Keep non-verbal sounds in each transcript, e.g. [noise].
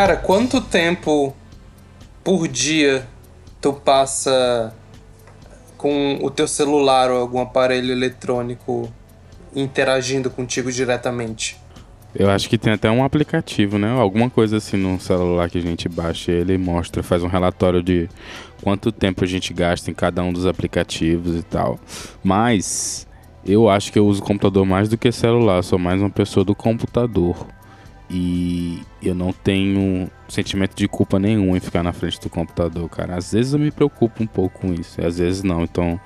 Cara, quanto tempo por dia tu passa com o teu celular ou algum aparelho eletrônico interagindo contigo diretamente? Eu acho que tem até um aplicativo, né? Alguma coisa assim no celular que a gente baixa ele mostra, faz um relatório de quanto tempo a gente gasta em cada um dos aplicativos e tal. Mas eu acho que eu uso computador mais do que celular, sou mais uma pessoa do computador. E eu não tenho sentimento de culpa nenhum em ficar na frente do computador, cara. Às vezes eu me preocupo um pouco com isso, às vezes não. Então,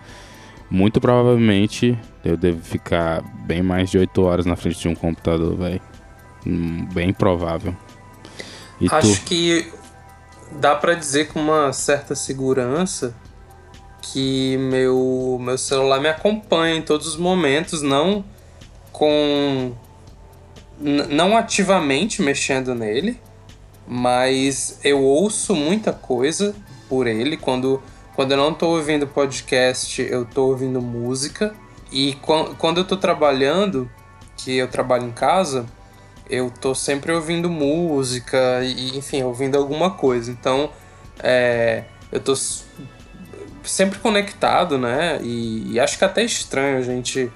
muito provavelmente eu devo ficar bem mais de 8 horas na frente de um computador, velho. Hum, bem provável. E Acho tu? que dá para dizer com uma certa segurança que meu, meu celular me acompanha em todos os momentos, não com. Não ativamente mexendo nele, mas eu ouço muita coisa por ele. Quando, quando eu não estou ouvindo podcast, eu estou ouvindo música. E quando eu estou trabalhando, que eu trabalho em casa, eu tô sempre ouvindo música e, enfim, ouvindo alguma coisa. Então, é, eu tô sempre conectado, né? E, e, acho que até estranho a gente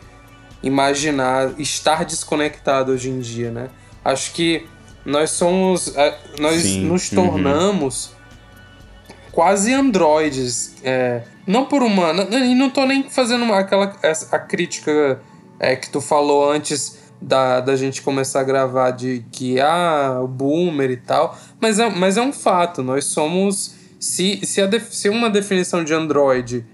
imaginar estar desconectado hoje em dia, né? Acho que nós somos. É, nós Sim. nos uhum. tornamos uhum. quase androides. É, não por uma. E não tô nem fazendo uma, aquela a crítica é, que tu falou antes da, da gente começar a gravar de que ah, o boomer e tal, mas é, mas é um fato, nós somos se, se, a se uma definição de Android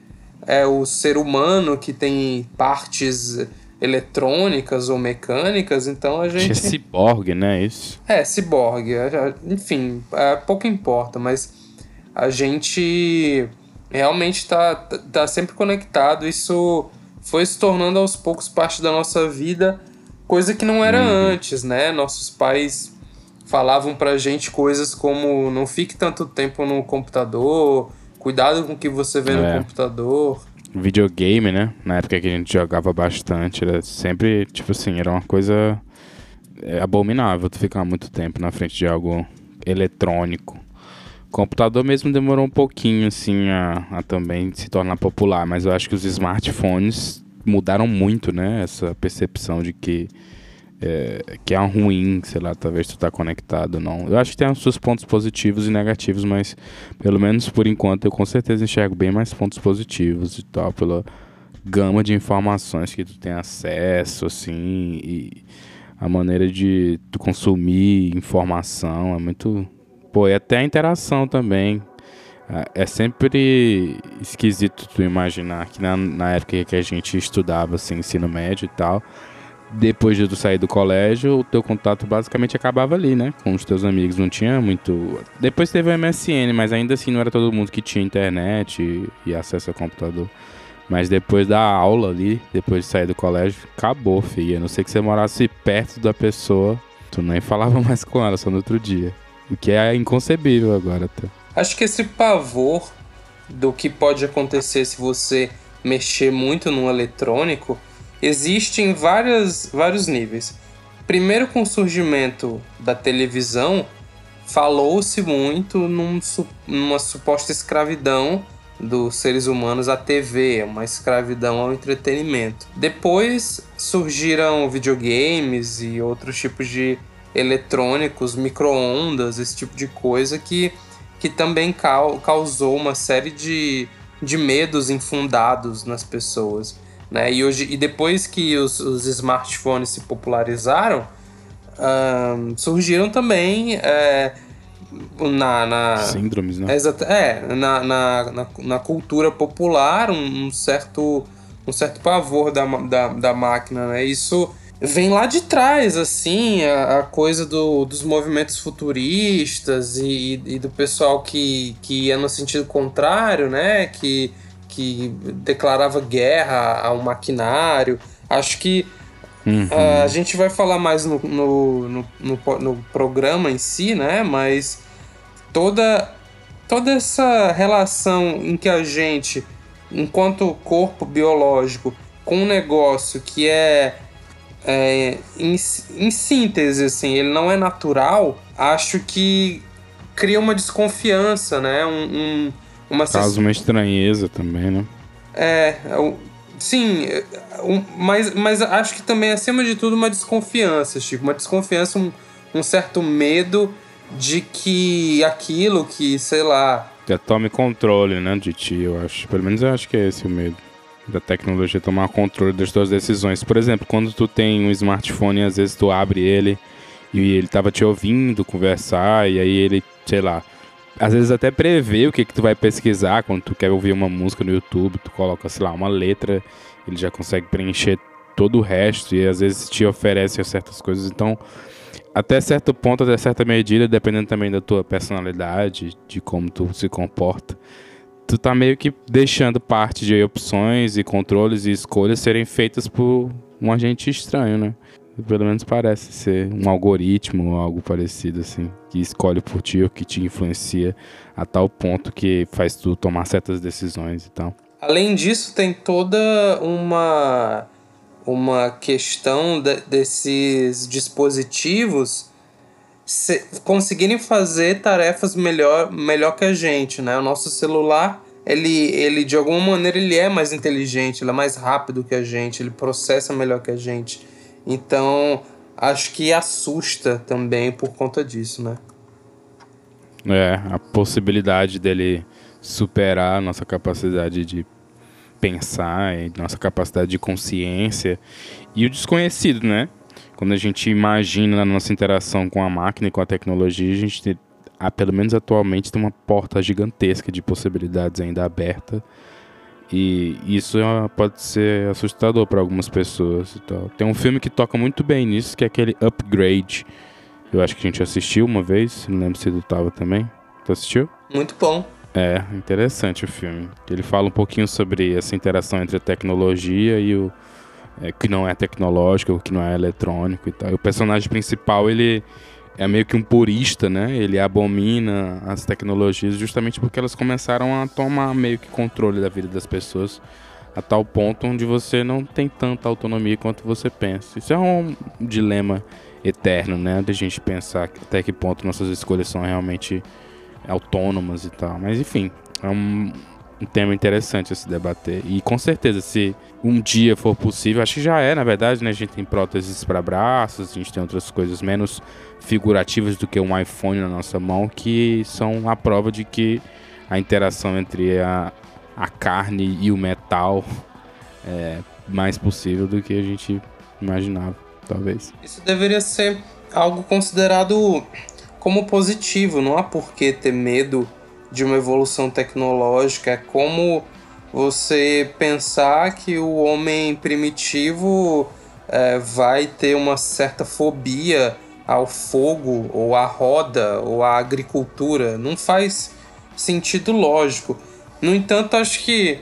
é o ser humano que tem partes eletrônicas ou mecânicas, então a gente. É ciborgue, né? Isso. É, ciborgue. Enfim, é, pouco importa, mas a gente realmente está tá sempre conectado. Isso foi se tornando aos poucos parte da nossa vida Coisa que não era uhum. antes, né? Nossos pais falavam pra gente coisas como não fique tanto tempo no computador, cuidado com o que você vê é. no computador. Videogame, né? Na época que a gente jogava bastante, era sempre, tipo assim, era uma coisa é, abominável tu ficar muito tempo na frente de algo eletrônico. computador mesmo demorou um pouquinho, assim, a, a também se tornar popular, mas eu acho que os smartphones mudaram muito, né? Essa percepção de que é, que é ruim, sei lá, talvez tu tá conectado não. Eu acho que tem os seus pontos positivos e negativos, mas pelo menos por enquanto eu com certeza enxergo bem mais pontos positivos e tal, pela gama de informações que tu tem acesso, assim, e a maneira de tu consumir informação é muito. Pô, e até a interação também é, é sempre esquisito tu imaginar que na, na época que a gente estudava assim, ensino médio e tal, depois de tu sair do colégio, o teu contato basicamente acabava ali, né? Com os teus amigos. Não tinha muito. Depois teve o MSN, mas ainda assim não era todo mundo que tinha internet e, e acesso ao computador. Mas depois da aula ali, depois de sair do colégio, acabou, filha. A não sei que você morasse perto da pessoa, tu nem falava [laughs] mais com ela, só no outro dia. O que é inconcebível agora, tá? Acho que esse pavor do que pode acontecer se você mexer muito no eletrônico existe em várias, vários níveis. Primeiro, com o surgimento da televisão, falou-se muito num, numa suposta escravidão dos seres humanos à TV, uma escravidão ao entretenimento. Depois surgiram videogames e outros tipos de eletrônicos, micro-ondas, esse tipo de coisa que que também causou uma série de, de medos infundados nas pessoas. Né? E, hoje, e depois que os, os smartphones se popularizaram, um, surgiram também é, na, na, síndromes, né? É, na, na, na, na, cultura popular um, um, certo um certo pavor da, da, da máquina, né? Isso vem lá de trás, assim, a, a coisa do, dos movimentos futuristas e, e, do pessoal que, que ia no sentido contrário, né? Que, que declarava guerra ao maquinário. Acho que uhum. a gente vai falar mais no, no, no, no, no programa em si, né? Mas toda, toda essa relação em que a gente, enquanto corpo biológico, com um negócio que é é, em, em síntese, assim, ele não é natural, acho que cria uma desconfiança, né? Um, um uma Causa uma estranheza também, né? É, é sim, é, mas, mas acho que também, acima de tudo, uma desconfiança, Chico. Uma desconfiança, um, um certo medo de que aquilo que, sei lá. Já tome controle, né, de ti, eu acho. Pelo menos eu acho que é esse o medo. Da tecnologia tomar controle das tuas decisões. Por exemplo, quando tu tem um smartphone, às vezes tu abre ele e ele tava te ouvindo conversar, e aí ele, sei lá, às vezes até prevê o que, que tu vai pesquisar quando tu quer ouvir uma música no YouTube, tu coloca, sei lá, uma letra, ele já consegue preencher todo o resto e às vezes te oferece certas coisas. Então, até certo ponto, até certa medida, dependendo também da tua personalidade, de como tu se comporta, tu tá meio que deixando parte de opções e controles e escolhas serem feitas por um agente estranho, né? Pelo menos parece ser um algoritmo ou algo parecido assim, que escolhe por ti ou que te influencia a tal ponto que faz tu tomar certas decisões e tal. Além disso, tem toda uma uma questão de, desses dispositivos se, conseguirem fazer tarefas melhor, melhor que a gente, né? O nosso celular, ele, ele de alguma maneira ele é mais inteligente, ele é mais rápido que a gente, ele processa melhor que a gente. Então, acho que assusta também por conta disso, né? É, a possibilidade dele superar a nossa capacidade de pensar, nossa capacidade de consciência e o desconhecido, né? Quando a gente imagina na nossa interação com a máquina e com a tecnologia, a gente, pelo menos atualmente, tem uma porta gigantesca de possibilidades ainda aberta e isso é pode ser assustador para algumas pessoas e tal. Tem um filme que toca muito bem nisso, que é aquele Upgrade. Eu acho que a gente assistiu uma vez, não lembro se tu tava também. Tu assistiu? Muito bom. É, interessante o filme. Ele fala um pouquinho sobre essa interação entre a tecnologia e o é, que não é tecnológico, o que não é eletrônico e tal. E o personagem principal, ele é meio que um purista, né? Ele abomina as tecnologias justamente porque elas começaram a tomar meio que controle da vida das pessoas a tal ponto onde você não tem tanta autonomia quanto você pensa. Isso é um dilema eterno, né? De a gente pensar até que ponto nossas escolhas são realmente autônomas e tal. Mas enfim, é um, um tema interessante a se debater. E com certeza, se um dia for possível, acho que já é, na verdade, né? A gente tem próteses para braços, a gente tem outras coisas menos figurativas do que um iPhone na nossa mão, que são a prova de que a interação entre a, a carne e o metal [laughs] é mais possível do que a gente imaginava, talvez. Isso deveria ser algo considerado como positivo, não há por que ter medo de uma evolução tecnológica, é como você pensar que o homem primitivo é, vai ter uma certa fobia ao fogo, ou à roda, ou à agricultura. Não faz sentido lógico. No entanto, acho que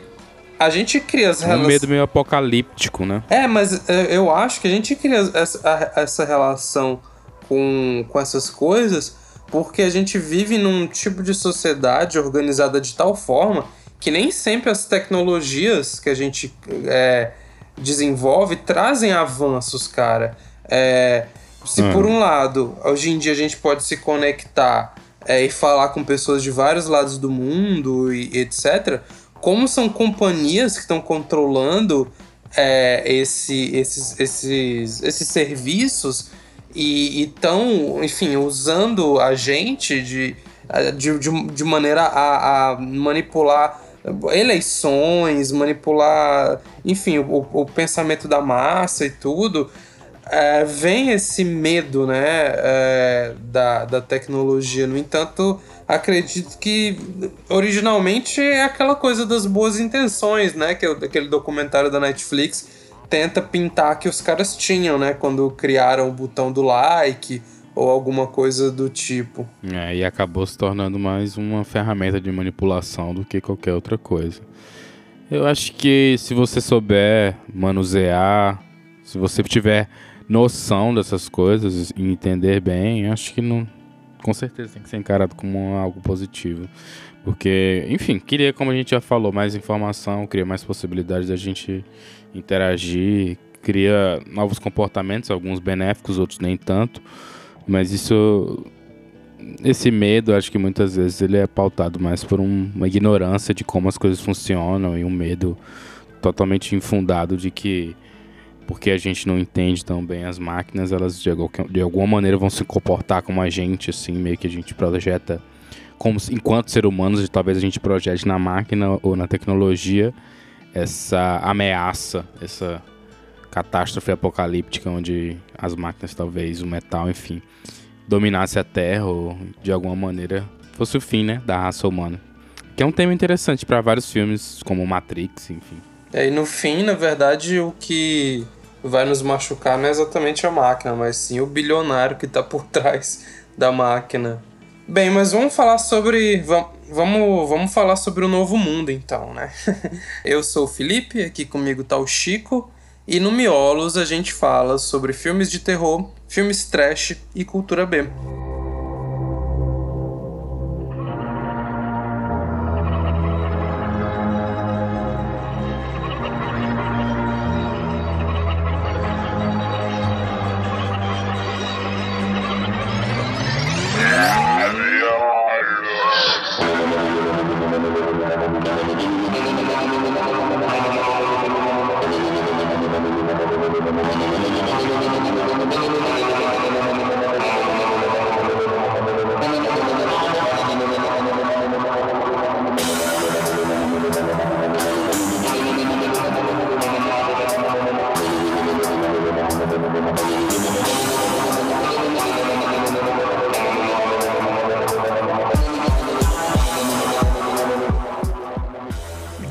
a gente cria as relações. Um medo meio apocalíptico, né? É, mas é, eu acho que a gente cria essa, essa relação com, com essas coisas porque a gente vive num tipo de sociedade organizada de tal forma que nem sempre as tecnologias que a gente é, desenvolve trazem avanços, cara. É, se por um lado, hoje em dia a gente pode se conectar é, e falar com pessoas de vários lados do mundo e etc., como são companhias que estão controlando é, esse, esses, esses, esses serviços e estão, enfim, usando a gente de, de, de, de maneira a, a, manipular eleições, manipular, enfim, o, o pensamento da massa e tudo, é, vem esse medo né, é, da, da tecnologia. No entanto, acredito que originalmente é aquela coisa das boas intenções, né? Que é aquele documentário da Netflix tenta pintar que os caras tinham, né? Quando criaram o botão do like ou alguma coisa do tipo. É, e acabou se tornando mais uma ferramenta de manipulação do que qualquer outra coisa. Eu acho que se você souber manusear, se você tiver noção dessas coisas e entender bem, acho que não, com certeza tem que ser encarado como algo positivo. Porque, enfim, queria, como a gente já falou, mais informação, queria mais possibilidades da gente interagir, cria novos comportamentos, alguns benéficos, outros nem tanto. Mas isso esse medo, acho que muitas vezes ele é pautado mais por um, uma ignorância de como as coisas funcionam e um medo totalmente infundado de que porque a gente não entende tão bem as máquinas, elas de, de alguma maneira vão se comportar como a gente, assim, meio que a gente projeta como enquanto ser humanos, talvez a gente projete na máquina ou na tecnologia essa ameaça, essa catástrofe apocalíptica onde as máquinas, talvez o metal, enfim, dominasse a Terra ou de alguma maneira fosse o fim, né, da raça humana. Que é um tema interessante para vários filmes como Matrix, enfim. E no fim, na verdade, o que vai nos machucar não é exatamente a máquina, mas sim o bilionário que está por [laughs] trás da máquina. Bem, mas vamos falar sobre. Vamos, vamos falar sobre o novo mundo então, né? [laughs] Eu sou o Felipe, aqui comigo tá o Chico. E no Miolos a gente fala sobre filmes de terror, filmes trash e cultura B.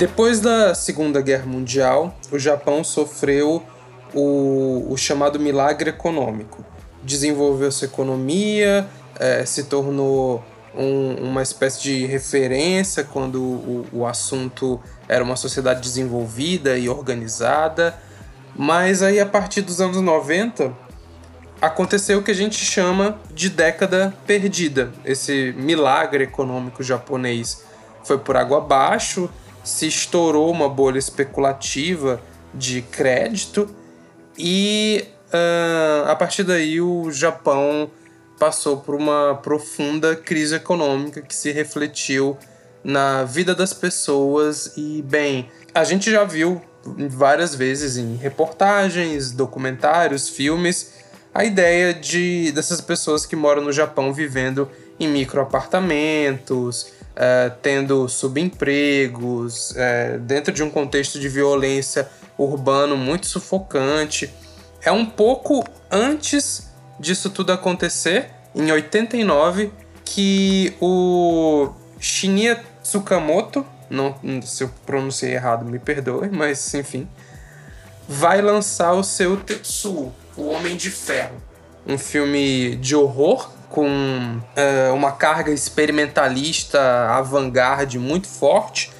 Depois da Segunda Guerra Mundial, o Japão sofreu o, o chamado milagre econômico. Desenvolveu sua economia, é, se tornou um, uma espécie de referência quando o, o assunto era uma sociedade desenvolvida e organizada. Mas aí, a partir dos anos 90, aconteceu o que a gente chama de década perdida. Esse milagre econômico japonês foi por água abaixo, se estourou uma bolha especulativa de crédito e uh, a partir daí o Japão passou por uma profunda crise econômica que se refletiu na vida das pessoas. E bem a gente já viu várias vezes em reportagens, documentários, filmes a ideia de dessas pessoas que moram no Japão vivendo em microapartamentos, uh, tendo subempregos, uh, dentro de um contexto de violência urbano muito sufocante. É um pouco antes disso tudo acontecer, em 89, que o Shinya Tsukamoto, não, se eu pronunciei errado, me perdoe, mas enfim, vai lançar o seu Tetsuo, o Homem de Ferro, um filme de horror com uh, uma carga experimentalista avant-garde muito forte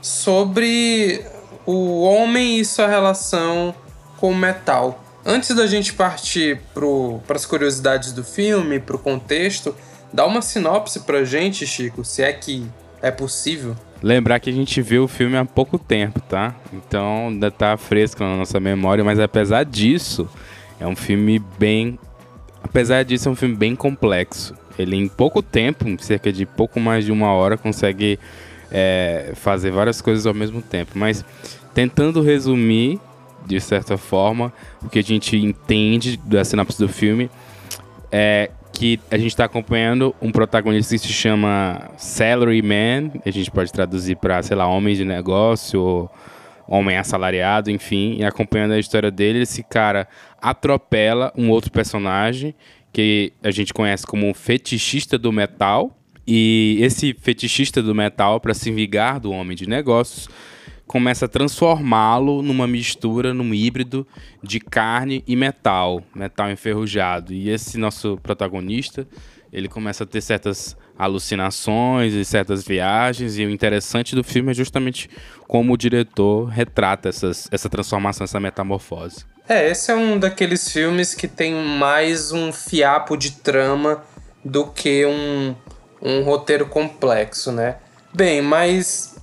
sobre o homem e sua relação com o metal. Antes da gente partir para as curiosidades do filme, para o contexto, dá uma sinopse pra gente, Chico, se é que é possível. Lembrar que a gente viu o filme há pouco tempo, tá? Então ainda tá fresco na nossa memória, mas apesar disso, é um filme bem Apesar disso, é um filme bem complexo. Ele, em pouco tempo, cerca de pouco mais de uma hora, consegue é, fazer várias coisas ao mesmo tempo. Mas tentando resumir, de certa forma, o que a gente entende da sinopse do filme é que a gente está acompanhando um protagonista que se chama Salary Man, a gente pode traduzir para, sei lá, homem de negócio ou homem assalariado, enfim, e acompanhando a história dele, esse cara atropela um outro personagem que a gente conhece como um fetichista do metal. E esse fetichista do metal, para se vingar do homem de negócios, começa a transformá-lo numa mistura, num híbrido de carne e metal, metal enferrujado. E esse nosso protagonista, ele começa a ter certas alucinações e certas viagens. E o interessante do filme é justamente como o diretor retrata essas, essa transformação, essa metamorfose. É, esse é um daqueles filmes que tem mais um fiapo de trama do que um, um roteiro complexo, né? Bem, mas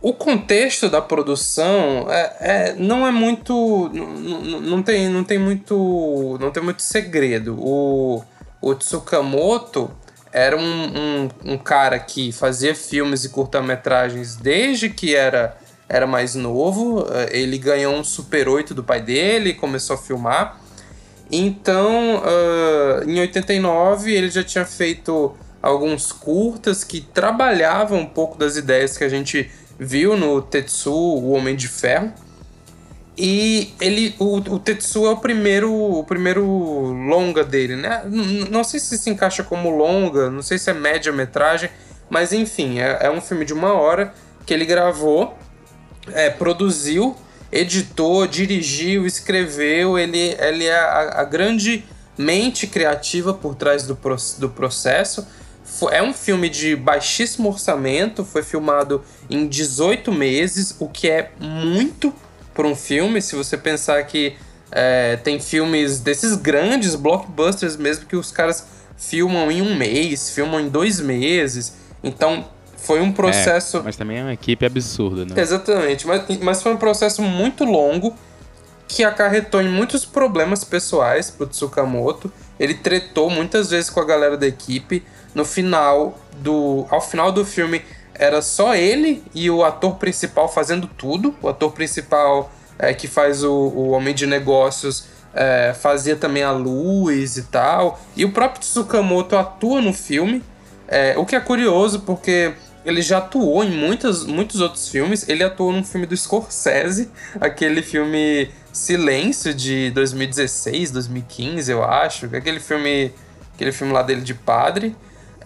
o contexto da produção é, é não é muito. Não, não, tem, não tem muito. Não tem muito segredo. O, o Tsukamoto era um, um, um cara que fazia filmes e curta-metragens desde que era, era mais novo. Eh, ele ganhou um Super 8 do pai dele, começou a filmar. Então, uh, em 89, ele já tinha feito alguns curtas que trabalhavam um pouco das ideias que a gente viu no Tetsu, o Homem de Ferro. E ele, o, o Tetsu é o primeiro, o primeiro longa dele, né? Não sei se se encaixa como longa, não sei se é média metragem, mas enfim, é, é um filme de uma hora que ele gravou, é, produziu, editou, dirigiu, escreveu. Ele, ele é a, a grande mente criativa por trás do, do processo. É um filme de baixíssimo orçamento, foi filmado em 18 meses, o que é muito por um filme. Se você pensar que é, tem filmes desses grandes blockbusters mesmo que os caras filmam em um mês, filmam em dois meses. Então foi um processo. É, mas também é uma equipe absurda, né? Exatamente, mas, mas foi um processo muito longo que acarretou em muitos problemas pessoais pro Tsukamoto. Ele tretou muitas vezes com a galera da equipe. No final do. Ao final do filme, era só ele e o ator principal fazendo tudo. O ator principal é, que faz o, o Homem de Negócios é, fazia também a luz e tal. E o próprio Tsukamoto atua no filme. É, o que é curioso porque ele já atuou em muitos, muitos outros filmes. Ele atuou num filme do Scorsese, [laughs] aquele filme Silêncio de 2016, 2015, eu acho. Aquele filme, aquele filme lá dele de padre.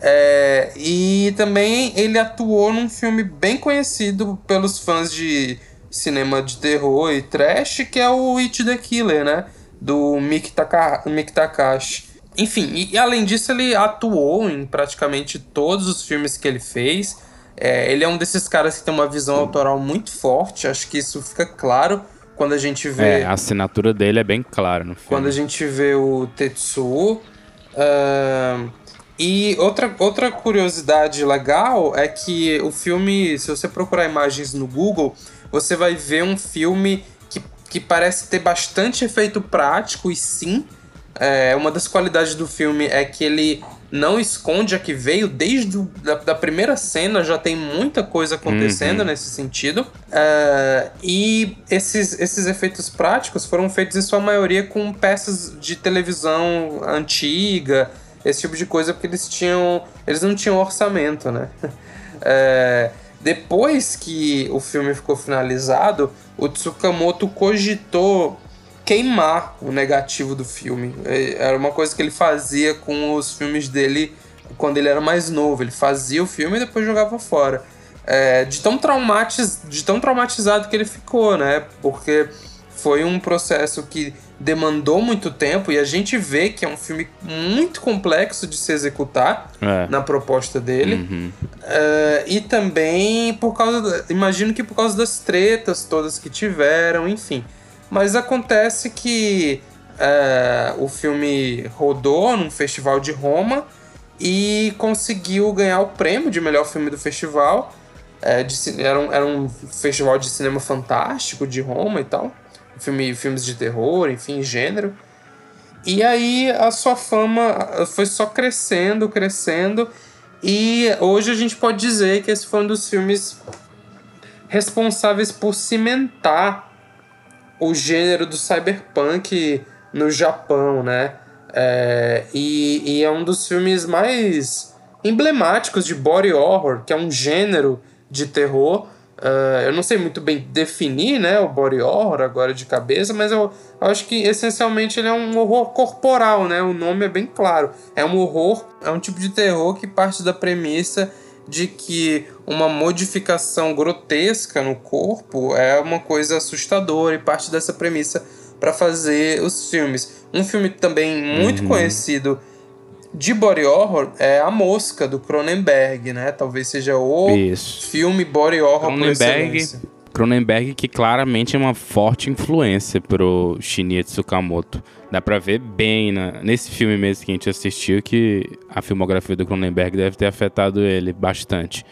É, e também ele atuou num filme bem conhecido pelos fãs de cinema de terror e trash, que é o It the Killer, né? Do Miki, Taka, Takashi. Enfim, e, e, além disso, ele atuou em praticamente todos os filmes que ele fez. É, ele é um desses caras que tem uma visão autoral muito forte, acho que isso fica claro quando a gente vê. É, a assinatura dele é bem clara no filme. Quando a gente vê o Tetsuo. Uh, e outra, outra curiosidade legal é que o filme, se você procurar imagens no Google, você vai ver um filme que, que parece ter bastante efeito prático, e sim, é, uma das qualidades do filme é que ele não esconde a que veio desde a da, da primeira cena, já tem muita coisa acontecendo uhum. nesse sentido. Uh, e esses, esses efeitos práticos foram feitos em sua maioria com peças de televisão antiga, esse tipo de coisa, porque eles tinham. Eles não tinham orçamento, né? [laughs] é, depois que o filme ficou finalizado, o Tsukamoto cogitou queimar o negativo do filme. Era uma coisa que ele fazia com os filmes dele quando ele era mais novo. Ele fazia o filme e depois jogava fora. É, de, tão traumatiz, de tão traumatizado que ele ficou, né? Porque foi um processo que demandou muito tempo e a gente vê que é um filme muito complexo de se executar é. na proposta dele. Uhum. Uh, e também por causa. imagino que por causa das tretas todas que tiveram, enfim. Mas acontece que uh, o filme rodou num festival de Roma e conseguiu ganhar o prêmio de melhor filme do festival. Uh, de, era, um, era um festival de cinema fantástico de Roma e tal filme, filmes de terror, enfim, gênero. E aí a sua fama foi só crescendo, crescendo. E hoje a gente pode dizer que esse foi um dos filmes responsáveis por cimentar o gênero do cyberpunk no Japão, né? É, e, e, é um dos filmes mais emblemáticos de body horror, que é um gênero de terror Uh, eu não sei muito bem definir né, o body horror agora de cabeça, mas eu, eu, acho que essencialmente ele é um horror corporal, né? O nome é bem claro. É um horror, é um tipo de terror que parte da premissa de que uma modificação grotesca no corpo é uma coisa assustadora e parte dessa premissa para fazer os filmes. Um filme também muito uhum. conhecido de body horror é A Mosca, do Cronenberg, né? Talvez seja o Isso. filme body horror Cronenberg, Cronenberg que claramente é uma forte influência pro Shinya Tsukamoto. Dá pra ver bem na, nesse filme mesmo que a gente assistiu que a filmografia do Cronenberg deve ter afetado ele bastante.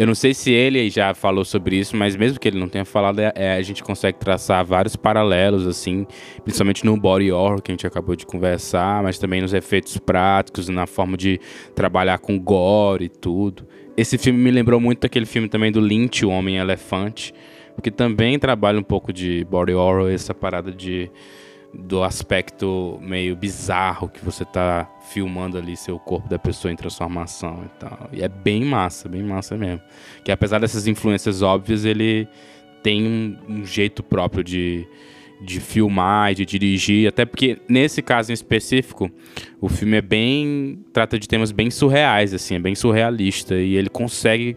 Eu não sei se ele já falou sobre isso, mas mesmo que ele não tenha falado, é, é, a gente consegue traçar vários paralelos, assim, principalmente no body horror que a gente acabou de conversar, mas também nos efeitos práticos, na forma de trabalhar com gore e tudo. Esse filme me lembrou muito daquele filme também do Lynch, O Homem Elefante, que também trabalha um pouco de body horror, essa parada de do aspecto meio bizarro que você tá filmando ali seu corpo da pessoa em transformação e tal. E é bem massa, bem massa mesmo. Que apesar dessas influências óbvias, ele tem um, um jeito próprio de, de filmar e de dirigir, até porque nesse caso em específico, o filme é bem trata de temas bem surreais assim, é bem surrealista e ele consegue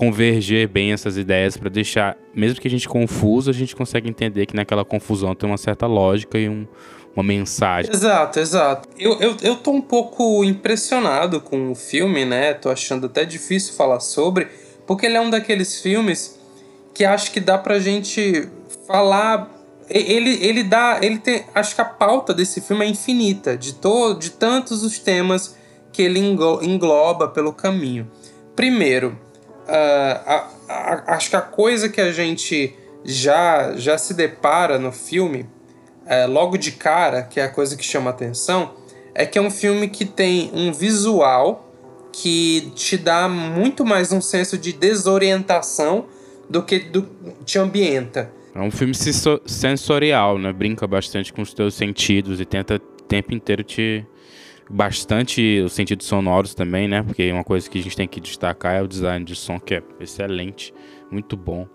converger bem essas ideias para deixar, mesmo que a gente confuso, a gente consegue entender que naquela confusão tem uma certa lógica e um, uma mensagem. Exato, exato. Eu, eu, eu tô um pouco impressionado com o filme, né? Tô achando até difícil falar sobre, porque ele é um daqueles filmes que acho que dá pra gente falar. Ele, ele dá. Ele tem. Acho que a pauta desse filme é infinita, de, to, de tantos os temas que ele engloba pelo caminho. Primeiro, a, a, acho que a coisa que a gente já, já se depara no filme, uh, logo de cara, que é a coisa que chama atenção, é que é um filme que tem um visual que te dá muito mais um senso de desorientação do que do, te ambienta. É um filme sensorial, né? Brinca bastante com os teus sentidos e tenta o tempo inteiro te, bastante os sentidos sonoros também, né? Porque uma coisa que a gente tem que destacar é o design de som, que é excelente, muito bom.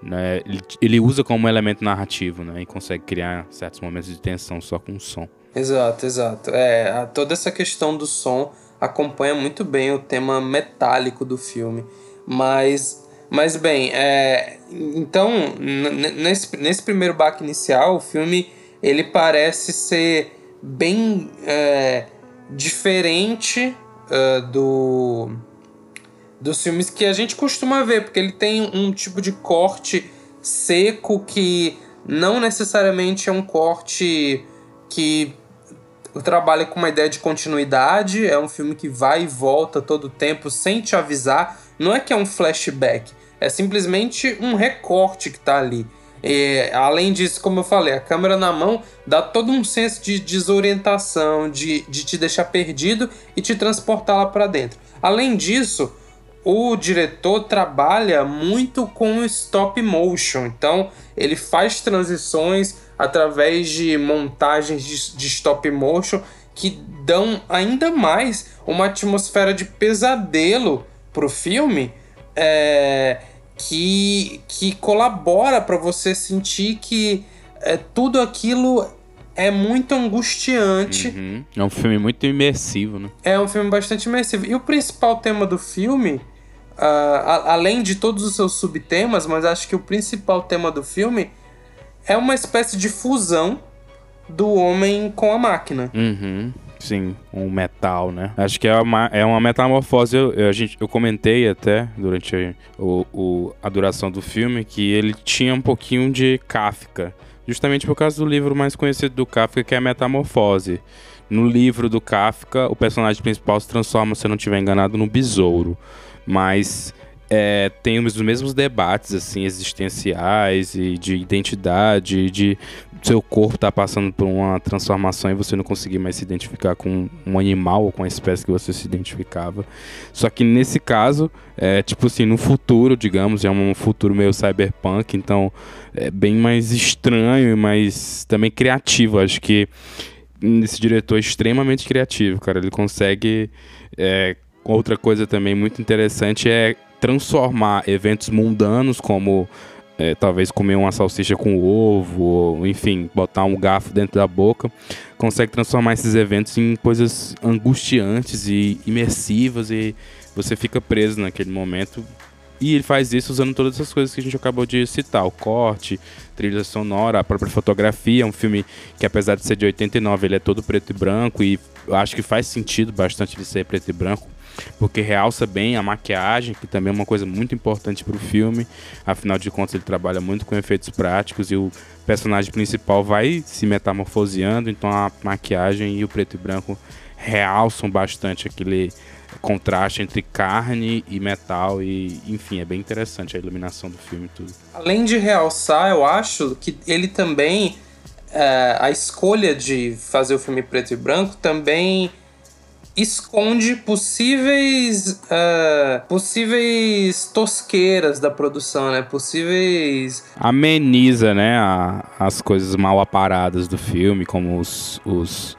Né? Ele, ele usa como elemento narrativo, né? E consegue criar certos momentos de tensão só com o som. Exato, exato. É, toda essa questão do som acompanha muito bem o tema metálico do filme. Mas, mas bem, é, então, nesse, nesse primeiro baque inicial, o filme ele parece ser bem... É, diferente uh, do dos filmes que a gente costuma ver, porque ele tem um tipo de corte seco que não necessariamente é um corte que trabalha com uma ideia de continuidade, é um filme que vai e volta todo o tempo sem te avisar. Não é que é um flashback, é simplesmente um recorte que está ali. E, além disso, como eu falei, a câmera na mão dá todo um senso de desorientação, de, de te deixar perdido e te transportar lá para dentro. Além disso, o diretor trabalha muito com stop motion, então ele faz transições através de montagens de, de stop motion que dão ainda mais uma atmosfera de pesadelo pro filme. É, que, que colabora para você sentir que é, tudo aquilo é muito angustiante. Uhum. É um filme muito imersivo, né? É um filme bastante imersivo. E o principal tema do filme, uh, a, além de todos os seus subtemas, mas acho que o principal tema do filme é uma espécie de fusão do homem com a máquina. Uhum. Sim, um metal, né? Acho que é uma, é uma metamorfose. Eu, eu, a gente, eu comentei até durante o, o, a duração do filme que ele tinha um pouquinho de Kafka. Justamente por causa do livro mais conhecido do Kafka, que é a Metamorfose. No livro do Kafka, o personagem principal se transforma, se eu não estiver enganado, no besouro. Mas é, tem os mesmos debates assim existenciais e de identidade, de seu corpo estar tá passando por uma transformação e você não conseguir mais se identificar com um animal ou com a espécie que você se identificava. Só que nesse caso, é tipo assim, no futuro, digamos, é um futuro meio cyberpunk, então é bem mais estranho e mais também criativo. Acho que esse diretor é extremamente criativo, cara. Ele consegue. É, outra coisa também muito interessante é transformar eventos mundanos como é, talvez comer uma salsicha com ovo, ou, enfim, botar um garfo dentro da boca, consegue transformar esses eventos em coisas angustiantes e imersivas e você fica preso naquele momento. E ele faz isso usando todas essas coisas que a gente acabou de citar: o corte, trilha sonora, a própria fotografia. É um filme que, apesar de ser de 89, ele é todo preto e branco e eu acho que faz sentido bastante ele ser preto e branco porque realça bem a maquiagem, que também é uma coisa muito importante para o filme. Afinal de contas, ele trabalha muito com efeitos práticos e o personagem principal vai se metamorfoseando, então a maquiagem e o preto e branco realçam bastante aquele contraste entre carne e metal. E enfim é bem interessante a iluminação do filme tudo. Além de realçar eu acho que ele também é, a escolha de fazer o filme preto e branco também esconde possíveis uh, possíveis tosqueiras da produção, né? Possíveis ameniza, né, a, as coisas mal aparadas do filme, como os, os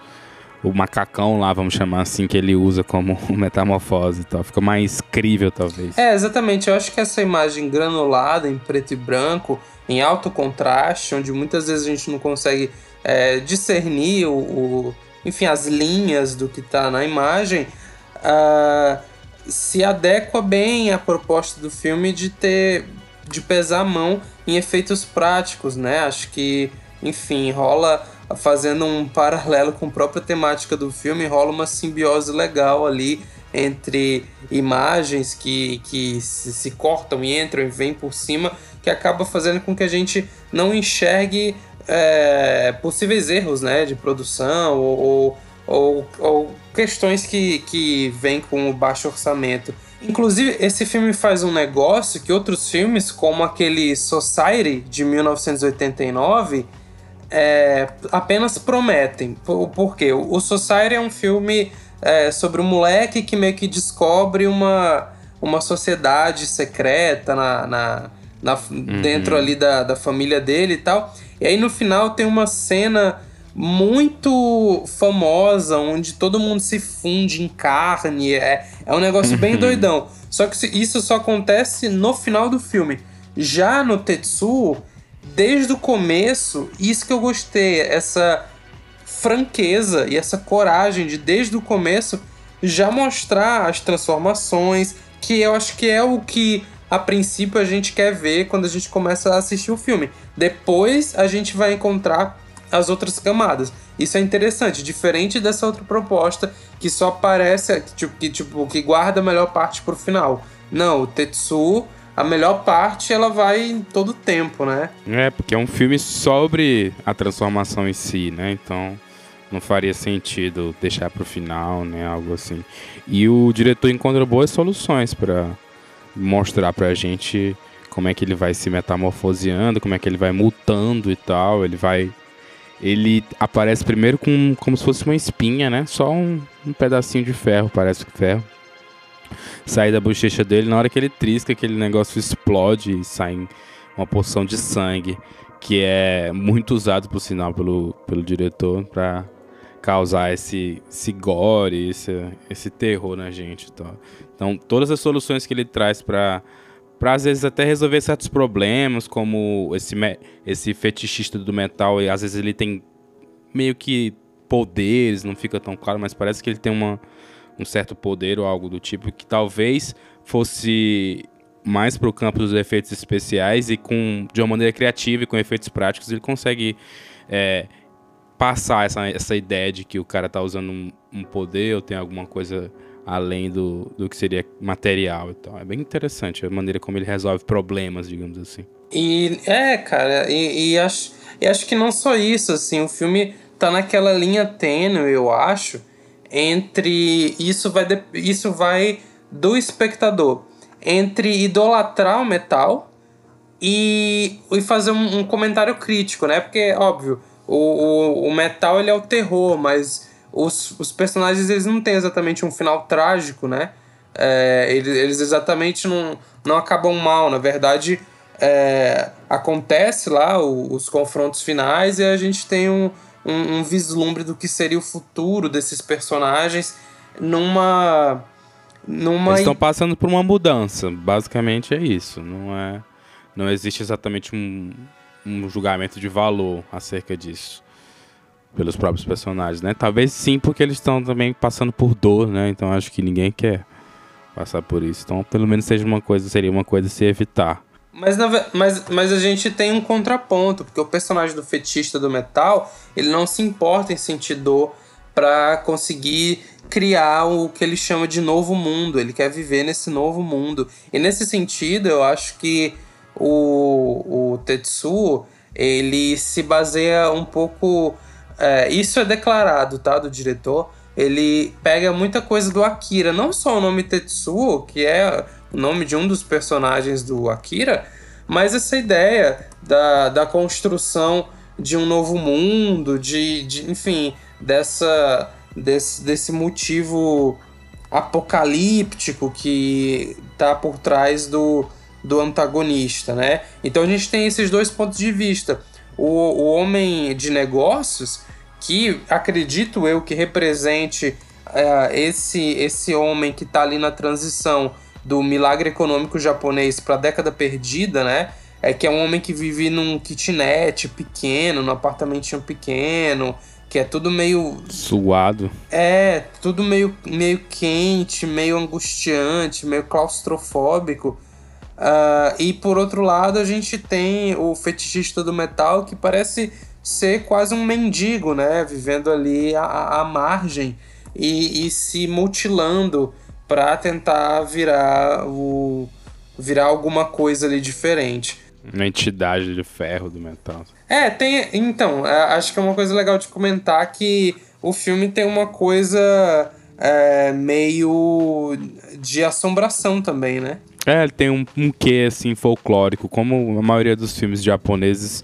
o macacão lá, vamos chamar assim, que ele usa como [laughs] metamorfose e tal. Fica mais crível, talvez. É, exatamente. Eu acho que essa imagem granulada em preto e branco, em alto contraste, onde muitas vezes a gente não consegue é, discernir o, o enfim, as linhas do que está na imagem, uh, se adequa bem à proposta do filme de ter de pesar a mão em efeitos práticos, né? Acho que, enfim, rola fazendo um paralelo com a própria temática do filme, rola uma simbiose legal ali entre imagens que, que se, se cortam e entram e vêm por cima, que acaba fazendo com que a gente não enxergue é, possíveis erros né, de produção ou, ou, ou, questões que, que vêm com o baixo orçamento. Inclusive, esse filme faz um negócio que outros filmes, como aquele Society de 1989, é, apenas prometem. Por, por quê? O Society é um filme é, sobre um moleque que meio que descobre uma, uma sociedade secreta na, na, na uhum. dentro ali da, da família dele e tal. E aí no final tem uma cena muito famosa, onde todo mundo se funde em carne. É, é um negócio bem doidão. Só que isso só acontece no final do filme. Já no Tetsu, desde o começo, isso que eu gostei, essa franqueza e essa coragem de, desde o começo, já mostrar as transformações, que eu acho que é o que a princípio a gente quer ver quando a gente começa a assistir o filme. Depois a gente vai encontrar as outras camadas. Isso é interessante, diferente dessa outra proposta que só aparece, que, tipo, que, tipo, que guarda a melhor parte pro final. Não, o Tetsu, a melhor parte, ela vai em todo o tempo, né? É, porque é um filme sobre a transformação em si, né? Então não faria sentido deixar pro final, né? Algo assim. E o diretor encontra boas soluções para mostrar pra gente como é que ele vai se metamorfoseando, como é que ele vai mutando e tal. Ele vai. Ele aparece primeiro com como se fosse uma espinha, né? Só um, um pedacinho de ferro, parece que ferro. Sai da bochecha dele, na hora que ele trisca, aquele negócio explode e sai uma porção de sangue, que é muito usado, por sinal, pelo, pelo diretor, para causar esse, esse gore, esse, esse terror na gente. Tá? Então, todas as soluções que ele traz para para às vezes até resolver certos problemas, como esse, esse fetichista do metal, e às vezes ele tem meio que poderes, não fica tão claro, mas parece que ele tem uma, um certo poder ou algo do tipo que talvez fosse mais para o campo dos efeitos especiais e com de uma maneira criativa e com efeitos práticos ele consegue é, passar essa, essa ideia de que o cara tá usando um, um poder ou tem alguma coisa além do, do que seria material e tal. É bem interessante a maneira como ele resolve problemas, digamos assim. E é, cara, e, e, acho, e acho que não só isso, assim, o filme tá naquela linha tênue, eu acho, entre isso vai, de, isso vai do espectador, entre idolatrar o metal e, e fazer um, um comentário crítico, né? Porque, óbvio, o, o, o metal ele é o terror, mas os, os personagens eles não têm exatamente um final trágico, né? É, eles, eles exatamente não, não acabam mal. Na verdade, é, acontece lá o, os confrontos finais e a gente tem um, um, um, vislumbre do que seria o futuro desses personagens numa. numa... Eles estão passando por uma mudança, basicamente é isso. Não, é, não existe exatamente um, um julgamento de valor acerca disso pelos próprios personagens, né? Talvez sim, porque eles estão também passando por dor, né? Então acho que ninguém quer passar por isso. Então, pelo menos seja uma coisa, seria uma coisa se evitar. Mas, mas, mas a gente tem um contraponto, porque o personagem do fetista do metal, ele não se importa em sentir dor para conseguir criar o que ele chama de novo mundo. Ele quer viver nesse novo mundo. E nesse sentido, eu acho que o, o Tetsuo, ele se baseia um pouco... É, isso é declarado, tá, do diretor, ele pega muita coisa do Akira, não só o nome Tetsuo, que é o nome de um dos personagens do Akira, mas essa ideia da, da construção de um novo mundo, de, de enfim, dessa, desse, desse motivo apocalíptico que está por trás do, do antagonista, né? Então a gente tem esses dois pontos de vista. O, o homem de negócios, que acredito eu que represente uh, esse, esse homem que está ali na transição do milagre econômico japonês para a década perdida, né? É que é um homem que vive num kitnet pequeno, num apartamentinho pequeno, que é tudo meio suado. É, tudo meio meio quente, meio angustiante, meio claustrofóbico. Uh, e por outro lado, a gente tem o fetichista do metal que parece ser quase um mendigo, né? Vivendo ali à, à margem e, e se mutilando para tentar virar o virar alguma coisa ali diferente. Uma entidade de ferro do metal. É, tem. Então, é, acho que é uma coisa legal de comentar que o filme tem uma coisa é, meio de assombração também, né? É, ele tem um, um quê, assim, folclórico, como a maioria dos filmes japoneses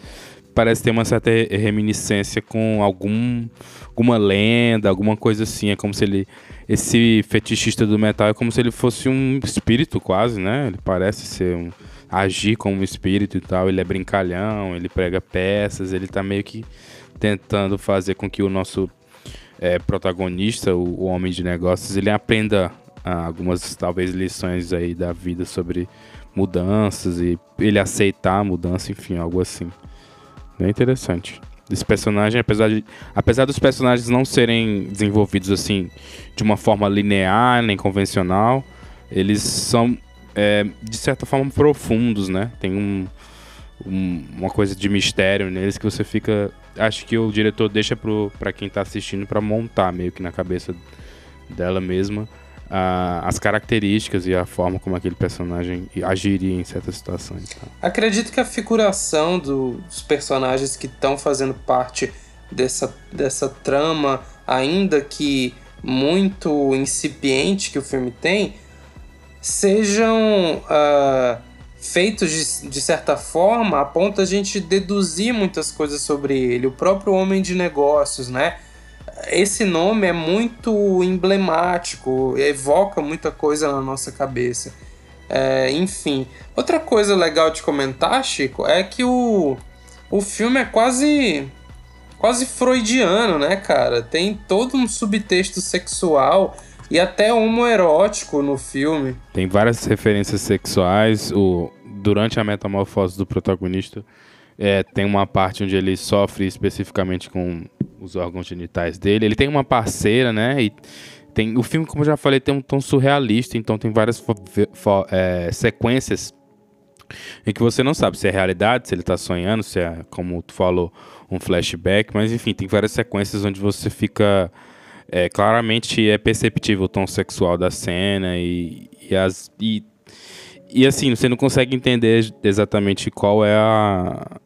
parece ter uma certa reminiscência com algum, alguma lenda, alguma coisa assim. É como se ele. Esse fetichista do metal é como se ele fosse um espírito, quase, né? Ele parece ser um. agir como um espírito e tal. Ele é brincalhão, ele prega peças, ele tá meio que tentando fazer com que o nosso é, protagonista, o, o homem de negócios, ele aprenda algumas talvez lições aí da vida sobre mudanças e ele aceitar a mudança, enfim, algo assim. Bem interessante. Esse personagem, apesar, de, apesar dos personagens não serem desenvolvidos assim de uma forma linear nem convencional, eles são é, de certa forma profundos, né? Tem um, um, uma coisa de mistério neles que você fica. Acho que o diretor deixa para quem está assistindo para montar meio que na cabeça dela mesma as características e a forma como aquele personagem agiria em certas situações. Tá? Acredito que a figuração do, dos personagens que estão fazendo parte dessa, dessa trama, ainda que muito incipiente que o filme tem, sejam uh, feitos de, de certa forma a ponto a gente deduzir muitas coisas sobre ele. O próprio homem de negócios, né? Esse nome é muito emblemático, evoca muita coisa na nossa cabeça. É, enfim, outra coisa legal de comentar, Chico, é que o, o filme é quase quase freudiano, né, cara? Tem todo um subtexto sexual e até homoerótico no filme. Tem várias referências sexuais. O, durante a metamorfose do protagonista, é, tem uma parte onde ele sofre especificamente com os órgãos genitais dele. Ele tem uma parceira, né? E tem o filme, como eu já falei, tem um tom surrealista, então tem várias é, sequências em que você não sabe se é realidade, se ele está sonhando, se é, como tu falou, um flashback, mas enfim, tem várias sequências onde você fica é, claramente é perceptível o tom sexual da cena e, e as e, e assim você não consegue entender exatamente qual é a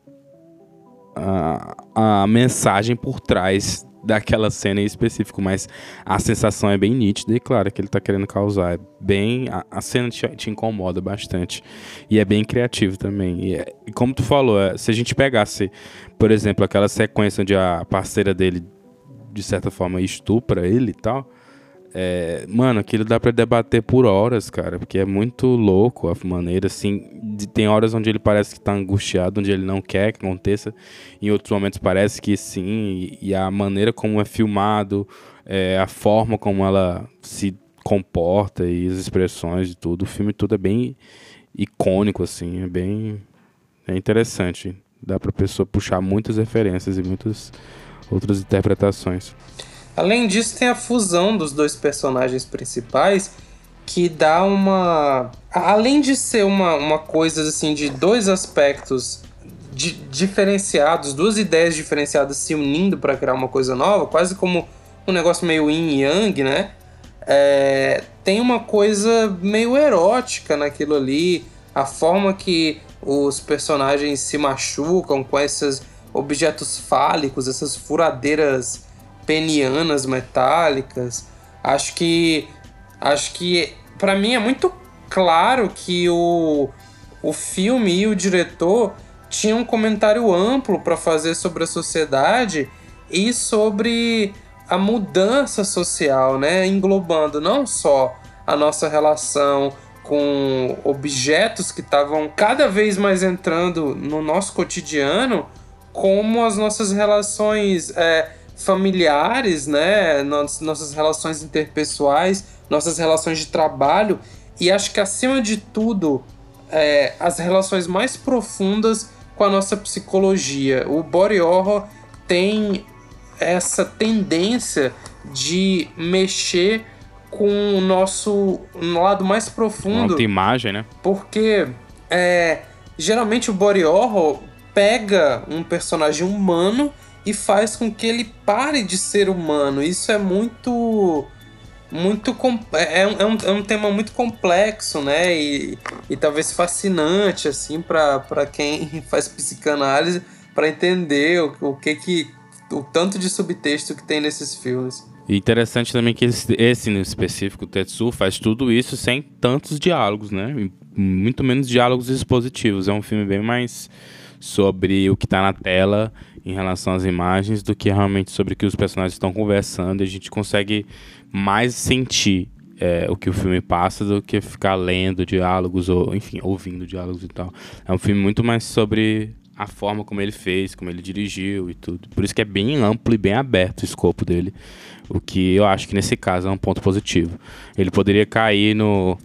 a, a mensagem por trás daquela cena em específico, mas a sensação é bem nítida e claro que ele está querendo causar. É bem, a, a cena te, te, incomoda bastante e é bem criativo também. E, é, e como tu falou, é, se a gente pegasse, por exemplo, aquela sequência onde a parceira dele de certa forma estupra ele e tal, é, mano, aquilo dá para debater por horas, cara, porque é muito louco a maneira, assim. De, tem horas onde ele parece que tá angustiado, onde ele não quer que aconteça, em outros momentos parece que sim, e, e a maneira como é filmado, é, a forma como ela se comporta e as expressões e tudo, o filme todo é bem icônico, assim, é bem é interessante. Dá pra pessoa puxar muitas referências e muitas outras interpretações. Além disso, tem a fusão dos dois personagens principais que dá uma. Além de ser uma, uma coisa assim de dois aspectos di diferenciados, duas ideias diferenciadas se unindo para criar uma coisa nova, quase como um negócio meio yin e yang, né? É, tem uma coisa meio erótica naquilo ali, a forma que os personagens se machucam com esses objetos fálicos, essas furadeiras penianas metálicas. Acho que acho que para mim é muito claro que o, o filme e o diretor tinham um comentário amplo para fazer sobre a sociedade e sobre a mudança social, né, englobando não só a nossa relação com objetos que estavam cada vez mais entrando no nosso cotidiano, como as nossas relações é, familiares, né? Nossas relações interpessoais, nossas relações de trabalho e acho que acima de tudo é, as relações mais profundas com a nossa psicologia. O body horror tem essa tendência de mexer com o nosso lado mais profundo. Uma imagem, né? Porque é, geralmente o body horror pega um personagem humano e faz com que ele pare de ser humano. Isso é muito muito é, é, um, é um tema muito complexo, né? E, e talvez fascinante assim para quem [laughs] faz psicanálise para entender o, o que que o tanto de subtexto que tem nesses filmes. E interessante também que esse, esse no específico, o Tetsu, faz tudo isso sem tantos diálogos, né? Muito menos diálogos expositivos. É um filme bem mais sobre o que está na tela em relação às imagens do que realmente sobre o que os personagens estão conversando. E a gente consegue mais sentir é, o que o filme passa do que ficar lendo diálogos ou, enfim, ouvindo diálogos e tal. É um filme muito mais sobre a forma como ele fez, como ele dirigiu e tudo. Por isso que é bem amplo e bem aberto o escopo dele. O que eu acho que nesse caso é um ponto positivo. Ele poderia cair no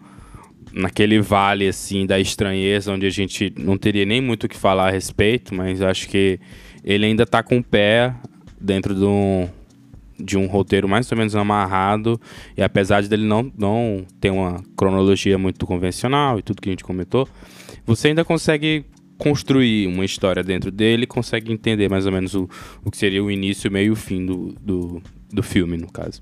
naquele vale assim da estranheza onde a gente não teria nem muito o que falar a respeito, mas acho que ele ainda está com o pé dentro de um, de um roteiro mais ou menos amarrado e apesar de dele não, não ter uma cronologia muito convencional e tudo que a gente comentou, você ainda consegue construir uma história dentro dele, consegue entender mais ou menos o, o que seria o início, meio e o fim do, do, do filme, no caso.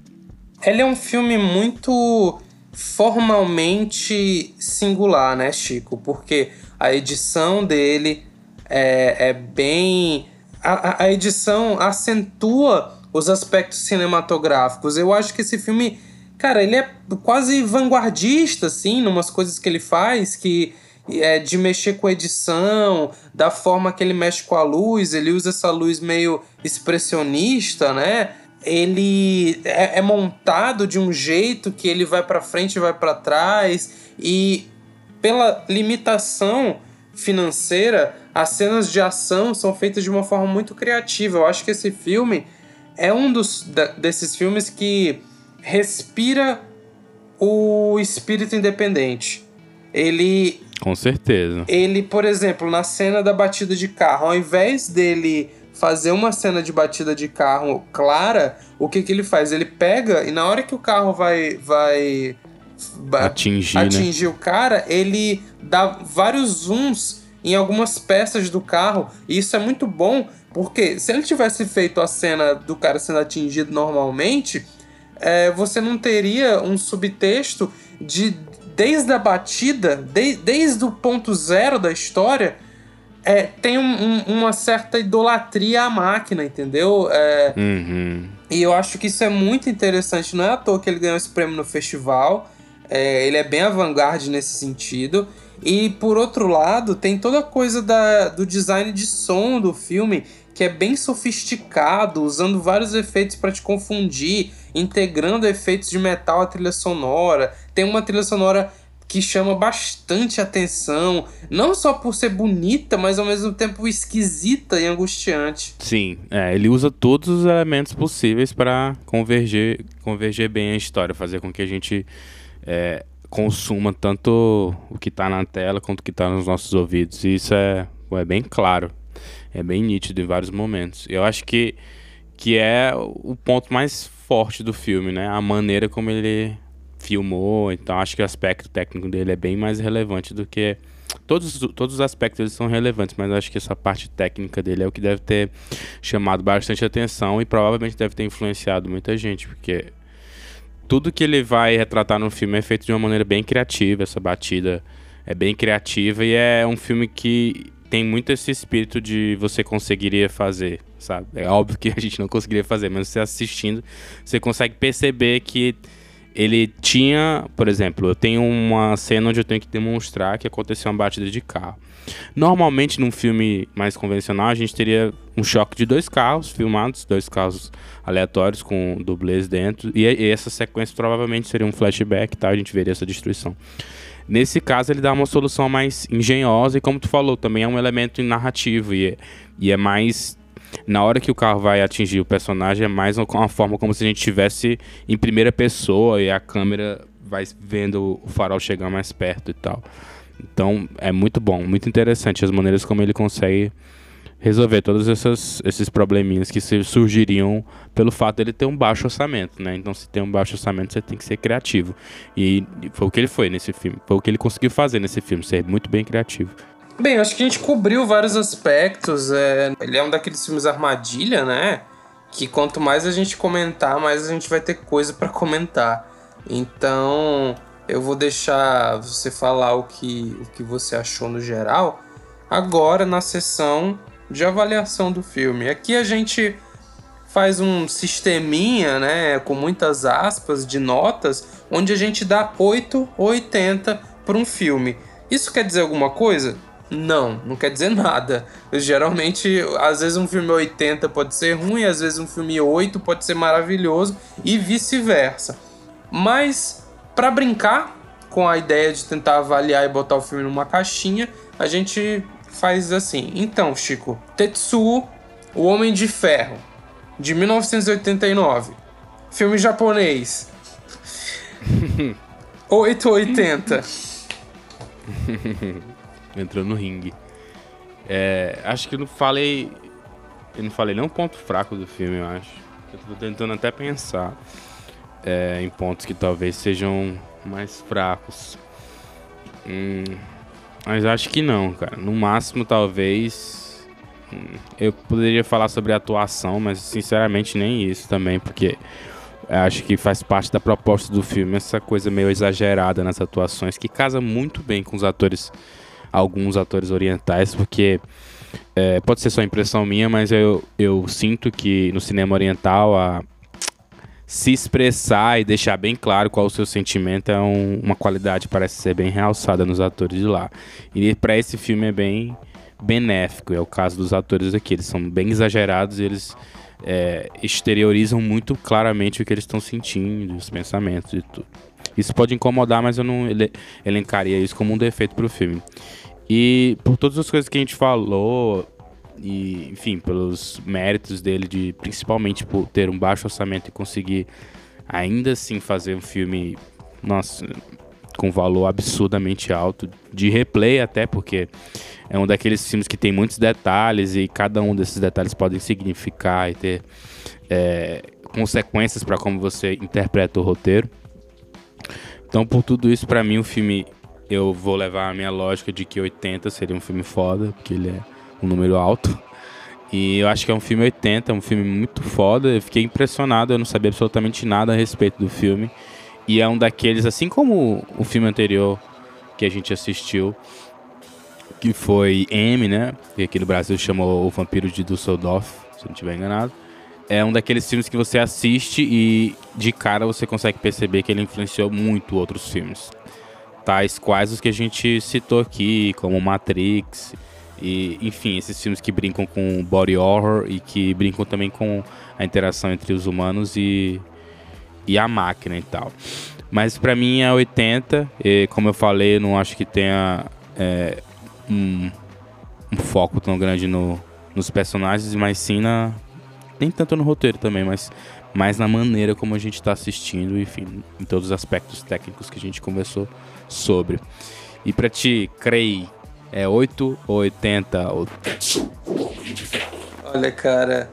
Ele é um filme muito formalmente singular, né, Chico? Porque a edição dele é, é bem. A, a edição acentua os aspectos cinematográficos. Eu acho que esse filme, cara, ele é quase vanguardista, assim, numas coisas que ele faz, que é, de mexer com a edição, da forma que ele mexe com a luz, ele usa essa luz meio expressionista, né? Ele é, é montado de um jeito que ele vai para frente e vai para trás e pela limitação financeira, as cenas de ação são feitas de uma forma muito criativa. Eu acho que esse filme é um dos da, desses filmes que respira o espírito independente. Ele com certeza. Ele, por exemplo, na cena da batida de carro, ao invés dele fazer uma cena de batida de carro clara, o que, que ele faz? Ele pega e na hora que o carro vai vai atingir, atingir né? o cara, ele dá vários zooms em algumas peças do carro. E isso é muito bom, porque se ele tivesse feito a cena do cara sendo atingido normalmente, é, você não teria um subtexto de desde a batida, de, desde o ponto zero da história, é, tem um, um, uma certa idolatria à máquina, entendeu? É, uhum. E eu acho que isso é muito interessante. Não é à toa que ele ganhou esse prêmio no festival. É, ele é bem avant-garde nesse sentido. E por outro lado, tem toda a coisa da, do design de som do filme, que é bem sofisticado, usando vários efeitos para te confundir integrando efeitos de metal à trilha sonora. Tem uma trilha sonora que chama bastante atenção, não só por ser bonita, mas ao mesmo tempo esquisita e angustiante. Sim, é, ele usa todos os elementos possíveis para converger, converger bem a história, fazer com que a gente é, consuma tanto o que está na tela quanto o que está nos nossos ouvidos. E isso é, é bem claro, é bem nítido em vários momentos. Eu acho que, que é o ponto mais forte do filme, né? A maneira como ele filmou, então acho que o aspecto técnico dele é bem mais relevante do que todos, todos os aspectos são relevantes, mas acho que essa parte técnica dele é o que deve ter chamado bastante atenção e provavelmente deve ter influenciado muita gente, porque tudo que ele vai retratar no filme é feito de uma maneira bem criativa, essa batida é bem criativa e é um filme que tem muito esse espírito de você conseguiria fazer, sabe? É óbvio que [laughs] a gente não conseguiria fazer, mas você assistindo, você consegue perceber que ele tinha, por exemplo, eu tenho uma cena onde eu tenho que demonstrar que aconteceu uma batida de carro. Normalmente, num filme mais convencional, a gente teria um choque de dois carros filmados, dois carros aleatórios com dublês dentro, e, e essa sequência provavelmente seria um flashback, tá? A gente veria essa destruição. Nesse caso, ele dá uma solução mais engenhosa e, como tu falou, também é um elemento narrativo e é, e é mais na hora que o carro vai atingir o personagem, é mais uma forma como se a gente estivesse em primeira pessoa e a câmera vai vendo o farol chegar mais perto e tal. Então é muito bom, muito interessante as maneiras como ele consegue resolver todos essas, esses probleminhas que surgiriam pelo fato dele ter um baixo orçamento, né? Então, se tem um baixo orçamento, você tem que ser criativo. E foi o que ele foi nesse filme. Foi o que ele conseguiu fazer nesse filme, ser muito bem criativo. Bem, acho que a gente cobriu vários aspectos. É... Ele é um daqueles filmes armadilha, né? Que quanto mais a gente comentar, mais a gente vai ter coisa para comentar. Então, eu vou deixar você falar o que, o que você achou no geral. Agora, na sessão de avaliação do filme. Aqui a gente faz um sisteminha, né, com muitas aspas de notas, onde a gente dá 8 ou 80 para um filme. Isso quer dizer alguma coisa? Não, não quer dizer nada. Geralmente, às vezes um filme 80 pode ser ruim, às vezes um filme 8 pode ser maravilhoso e vice-versa. Mas para brincar com a ideia de tentar avaliar e botar o filme numa caixinha, a gente faz assim. Então, Chico, Tetsuo, O Homem de Ferro, de 1989. Filme japonês. [laughs] 880. [laughs] Entrou no ringue. É, acho que eu não falei. Eu não falei nenhum ponto fraco do filme, eu acho. Eu tô tentando até pensar é, em pontos que talvez sejam mais fracos. Hum, mas acho que não, cara. No máximo, talvez. Hum, eu poderia falar sobre atuação, mas sinceramente nem isso também, porque acho que faz parte da proposta do filme essa coisa meio exagerada nas atuações, que casa muito bem com os atores, alguns atores orientais, porque é, pode ser só impressão minha, mas eu, eu sinto que no cinema oriental a, se expressar e deixar bem claro qual o seu sentimento é um, uma qualidade parece ser bem realçada nos atores de lá. E para esse filme é bem benéfico, é o caso dos atores aqui, eles são bem exagerados e eles é, exteriorizam muito claramente o que eles estão sentindo, os pensamentos e tudo. Isso pode incomodar, mas eu não ele, elencaria isso como um defeito para o filme. E por todas as coisas que a gente falou, e enfim, pelos méritos dele de principalmente por ter um baixo orçamento e conseguir ainda assim fazer um filme, nossa, com valor absurdamente alto, de replay até porque é um daqueles filmes que tem muitos detalhes e cada um desses detalhes podem significar e ter é, consequências para como você interpreta o roteiro. Então, por tudo isso, para mim, o filme eu vou levar a minha lógica de que 80 seria um filme foda, porque ele é um número alto. E eu acho que é um filme 80, é um filme muito foda. Eu fiquei impressionado, eu não sabia absolutamente nada a respeito do filme. E é um daqueles, assim como o filme anterior que a gente assistiu, que foi M, né? Que aqui no Brasil chamou O Vampiro de Dusseldorf, se não estiver enganado. É um daqueles filmes que você assiste e de cara você consegue perceber que ele influenciou muito outros filmes. Tais quais os que a gente citou aqui, como Matrix, e, enfim, esses filmes que brincam com body horror e que brincam também com a interação entre os humanos e, e a máquina e tal. Mas para mim é 80, e como eu falei, não acho que tenha é, um, um, foco tão grande no, nos personagens, mas sim na. Nem tanto no roteiro também, mas mais na maneira como a gente está assistindo, enfim, em todos os aspectos técnicos que a gente conversou sobre. E para ti, Crei, é 8 ou 80? Ou... Olha, cara,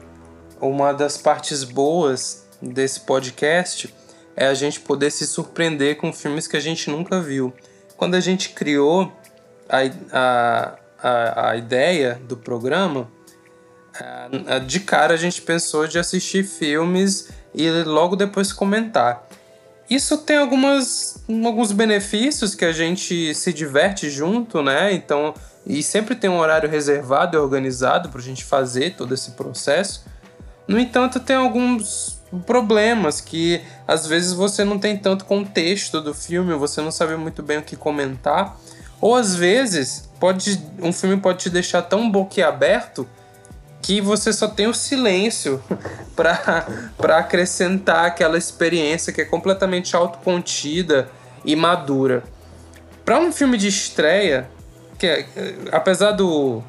uma das partes boas desse podcast é a gente poder se surpreender com filmes que a gente nunca viu. Quando a gente criou a, a, a, a ideia do programa, de cara a gente pensou de assistir filmes e logo depois comentar. Isso tem algumas, alguns benefícios que a gente se diverte junto, né? Então e sempre tem um horário reservado e organizado para a gente fazer todo esse processo. No entanto, tem alguns problemas que às vezes você não tem tanto contexto do filme, você não sabe muito bem o que comentar, ou às vezes pode um filme pode te deixar tão boquiaberto que você só tem o silêncio [laughs] para acrescentar aquela experiência que é completamente autocontida e madura. Para um filme de estreia, que é, apesar do,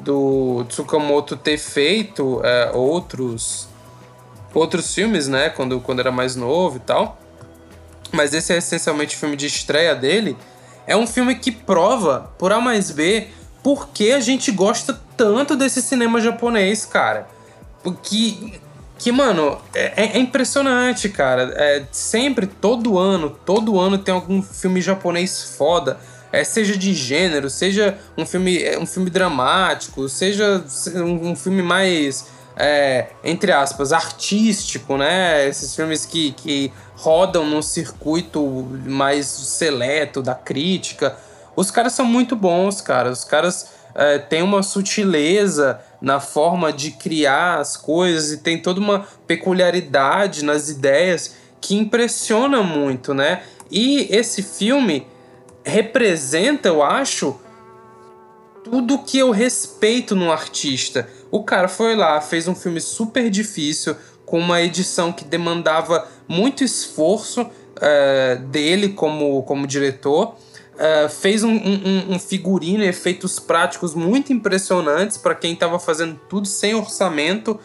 do Tsukamoto ter feito é, outros outros filmes, né, quando, quando era mais novo e tal, mas esse é essencialmente o filme de estreia dele, é um filme que prova, por A mais B, por que a gente gosta tanto desse cinema japonês, cara. Porque, que, mano, é, é impressionante, cara. É, sempre, todo ano, todo ano tem algum filme japonês foda. É, seja de gênero, seja um filme, é, um filme dramático, seja um, um filme mais, é, entre aspas, artístico, né? Esses filmes que, que rodam num circuito mais seleto da crítica. Os caras são muito bons, cara. Os caras é, têm uma sutileza na forma de criar as coisas e tem toda uma peculiaridade nas ideias que impressiona muito, né? E esse filme representa, eu acho, tudo que eu respeito no artista. O cara foi lá, fez um filme super difícil, com uma edição que demandava muito esforço uh, dele como, como diretor. Uh, fez um, um, um, figurino e efeitos práticos muito impressionantes para quem estava fazendo tudo sem orçamento.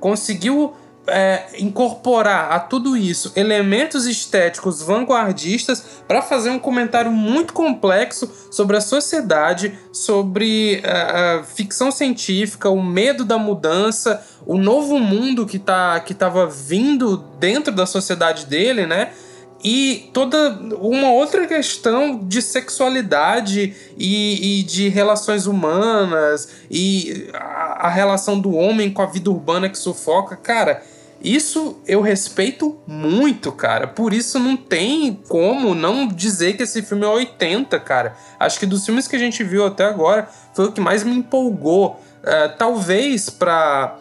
Conseguiu é, incorporar a tudo isso elementos estéticos vanguardistas para fazer um comentário muito complexo sobre a sociedade, sobre a, a ficção científica, o medo da mudança, o novo mundo que tá, estava vindo dentro da sociedade dele, né? E toda uma outra questão de sexualidade e, e de relações humanas e a, a, relação do homem com a vida urbana que sufoca. Cara, isso eu respeito muito, cara. Por isso não tem como não dizer que esse filme é 80, cara. Acho que dos filmes que a gente viu até agora foi o que mais me empolgou. Uh, talvez para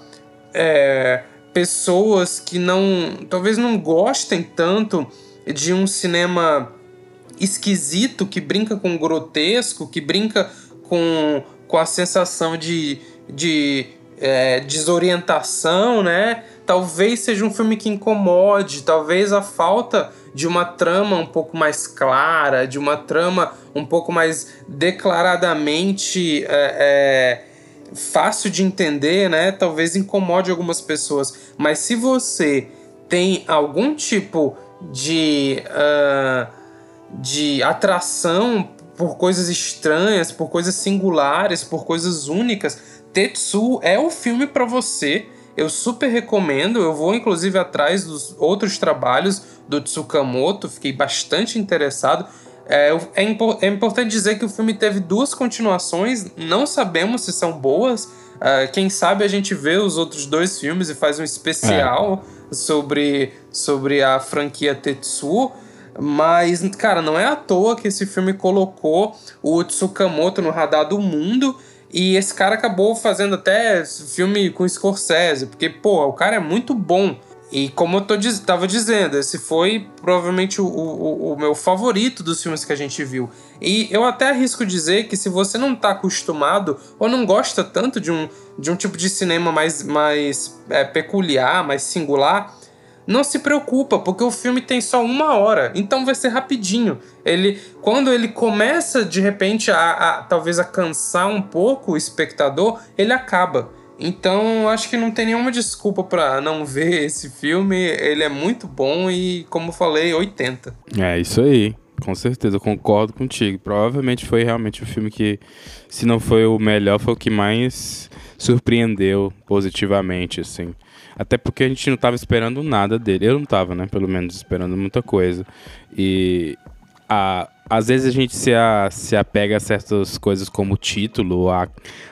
é, pessoas que não. talvez não gostem tanto de um cinema esquisito que brinca com o grotesco, que brinca com, com a sensação de, de é, desorientação, né? talvez seja um filme que incomode, talvez a falta de uma trama um pouco mais clara, de uma trama um pouco mais declaradamente é, é, fácil de entender, né? Talvez incomode algumas pessoas. Mas se você tem algum tipo de, uh, de atração por coisas estranhas, por coisas singulares, por coisas únicas, Tetsu é o filme para você eu super recomendo. Eu vou inclusive atrás dos outros trabalhos do Tsukamoto, fiquei bastante interessado. É, é, é importante dizer que o filme teve duas continuações, não sabemos se são boas. Uh, quem sabe a gente vê os outros dois filmes e faz um especial é. Sobre, sobre a franquia Tetsu. Mas, cara, não é à toa que esse filme colocou o Tsukamoto no radar do mundo e esse cara acabou fazendo até filme com Scorsese, porque, pô, o cara é muito bom. E como eu tô, tava dizendo, esse foi provavelmente o, o, o, meu favorito dos filmes que a gente viu. E eu até arrisco dizer que se você não tá acostumado ou não gosta tanto de um, de um tipo de cinema mais, mais é, peculiar, mais singular, não se preocupa, porque o filme tem só uma hora, então vai ser rapidinho. Ele, quando ele começa de repente a, a talvez a cansar um pouco o espectador, ele acaba. Então acho que não tem nenhuma desculpa para não ver esse filme. Ele é muito bom e, como falei, 80. É isso aí. Com certeza, concordo contigo. Provavelmente foi realmente o filme que, se não foi o melhor, foi o que mais surpreendeu positivamente, assim. Até porque a gente não estava esperando nada dele. Eu não estava, né? Pelo menos esperando muita coisa. E a, às vezes a gente se, a, se apega a certas coisas como o título a,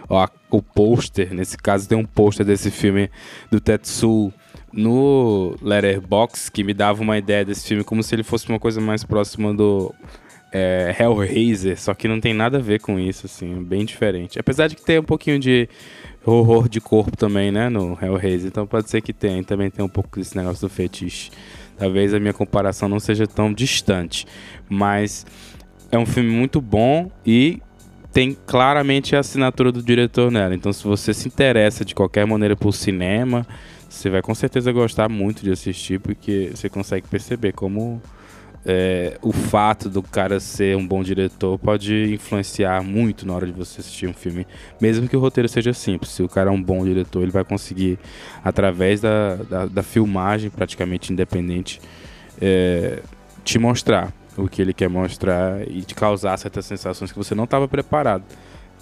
a, o pôster. Nesse caso tem um pôster desse filme do Tetsu no Letterbox que me dava uma ideia desse filme como se ele fosse uma coisa mais próxima do é, Hellraiser, só que não tem nada a ver com isso, assim, bem diferente. Apesar de que tem um pouquinho de horror de corpo também, né, no Hellraiser, então pode ser que tenha, também tem um pouco desse negócio do fetiche. Talvez a minha comparação não seja tão distante, mas é um filme muito bom e tem claramente a assinatura do diretor nela. Então, se você se interessa de qualquer maneira por cinema, você vai com certeza gostar muito de assistir, porque você consegue perceber como é, o fato do cara ser um bom diretor pode influenciar muito na hora de você assistir um filme, mesmo que o roteiro seja simples. Se o cara é um bom diretor, ele vai conseguir, através da, da, da filmagem praticamente independente, é, te mostrar o que ele quer mostrar e te causar certas sensações que você não estava preparado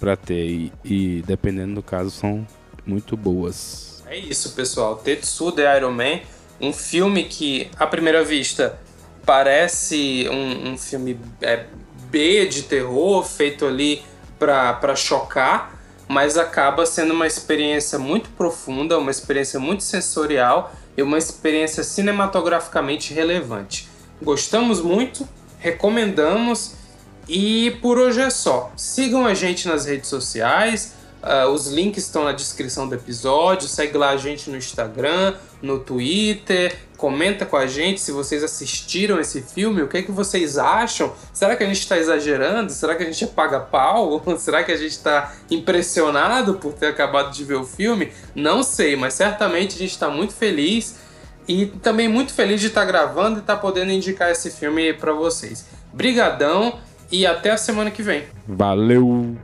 para ter. E, e, dependendo do caso, são muito boas. É isso, pessoal. Tetsu de Iron Man, um filme que, à primeira vista, parece um, um filme é, B de terror, feito ali para chocar, mas acaba sendo uma experiência muito profunda, uma experiência muito sensorial e uma experiência cinematograficamente relevante. Gostamos muito, recomendamos e por hoje é só. Sigam a gente nas redes sociais, Uh, os links estão na descrição do episódio. Segue lá a gente no Instagram, no Twitter. Comenta com a gente se vocês assistiram esse filme. O que é que vocês acham? Será que a gente está exagerando? Será que a gente paga pau? [laughs] Será que a gente está impressionado por ter acabado de ver o filme? Não sei, mas certamente a gente está muito feliz e também muito feliz de estar tá gravando e estar tá podendo indicar esse filme para vocês. Brigadão e até a semana que vem. Valeu!